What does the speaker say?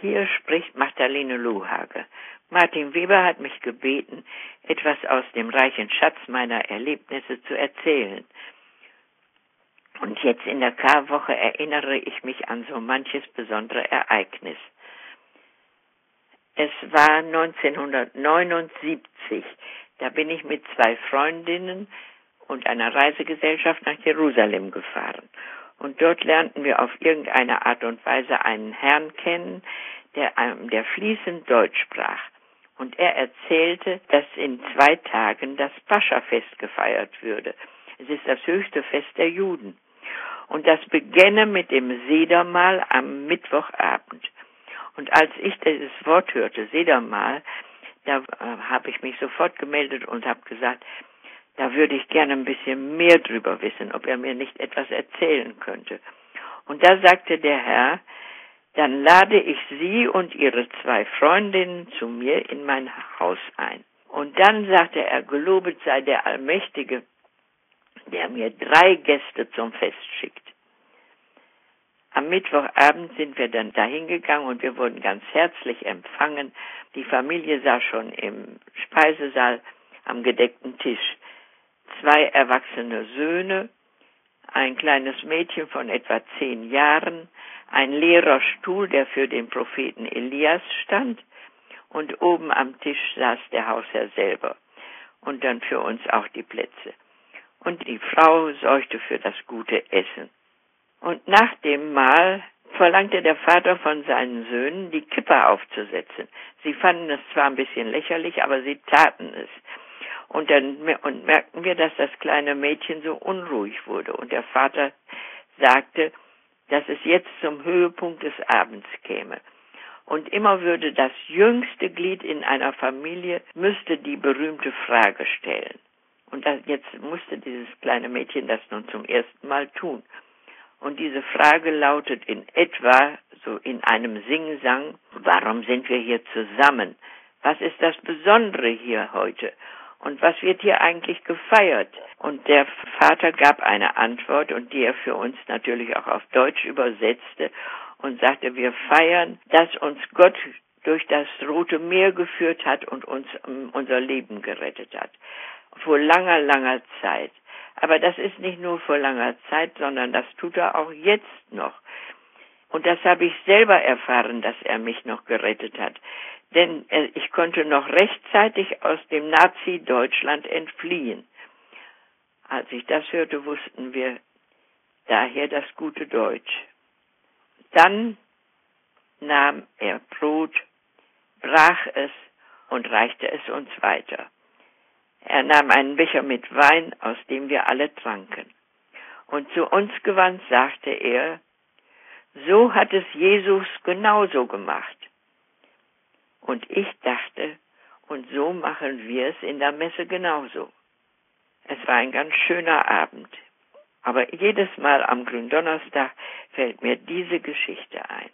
Hier spricht Magdalene Luhage. Martin Weber hat mich gebeten, etwas aus dem reichen Schatz meiner Erlebnisse zu erzählen. Und jetzt in der Karwoche erinnere ich mich an so manches besondere Ereignis. Es war 1979. Da bin ich mit zwei Freundinnen und einer Reisegesellschaft nach Jerusalem gefahren. Und dort lernten wir auf irgendeine Art und Weise einen Herrn kennen, der, der fließend Deutsch sprach. Und er erzählte, dass in zwei Tagen das Pascha-Fest gefeiert würde. Es ist das höchste Fest der Juden. Und das beginne mit dem Sedermahl am Mittwochabend. Und als ich dieses Wort hörte, Sedermahl, da äh, habe ich mich sofort gemeldet und habe gesagt, da würde ich gerne ein bisschen mehr drüber wissen, ob er mir nicht etwas erzählen könnte. Und da sagte der Herr, dann lade ich Sie und Ihre zwei Freundinnen zu mir in mein Haus ein. Und dann sagte er, gelobet sei der Allmächtige, der mir drei Gäste zum Fest schickt. Am Mittwochabend sind wir dann dahin gegangen und wir wurden ganz herzlich empfangen. Die Familie saß schon im Speisesaal am gedeckten Tisch. Zwei erwachsene Söhne, ein kleines Mädchen von etwa zehn Jahren, ein leerer Stuhl, der für den Propheten Elias stand, und oben am Tisch saß der Hausherr selber und dann für uns auch die Plätze. Und die Frau sorgte für das gute Essen. Und nach dem Mahl verlangte der Vater von seinen Söhnen, die Kippe aufzusetzen. Sie fanden es zwar ein bisschen lächerlich, aber sie taten es. Und dann und merkten wir, dass das kleine Mädchen so unruhig wurde. Und der Vater sagte, dass es jetzt zum Höhepunkt des Abends käme. Und immer würde das jüngste Glied in einer Familie, müsste die berühmte Frage stellen. Und das, jetzt musste dieses kleine Mädchen das nun zum ersten Mal tun. Und diese Frage lautet in etwa, so in einem Singsang, warum sind wir hier zusammen? Was ist das Besondere hier heute? Und was wird hier eigentlich gefeiert? Und der Vater gab eine Antwort und die er für uns natürlich auch auf Deutsch übersetzte und sagte, wir feiern, dass uns Gott durch das Rote Meer geführt hat und uns unser Leben gerettet hat. Vor langer, langer Zeit. Aber das ist nicht nur vor langer Zeit, sondern das tut er auch jetzt noch. Und das habe ich selber erfahren, dass er mich noch gerettet hat denn äh, ich konnte noch rechtzeitig aus dem Nazi-Deutschland entfliehen. Als ich das hörte, wussten wir daher das gute Deutsch. Dann nahm er Brot, brach es und reichte es uns weiter. Er nahm einen Becher mit Wein, aus dem wir alle tranken. Und zu uns gewandt sagte er, so hat es Jesus genauso gemacht. Und ich dachte, und so machen wir es in der Messe genauso. Es war ein ganz schöner Abend. Aber jedes Mal am Gründonnerstag fällt mir diese Geschichte ein.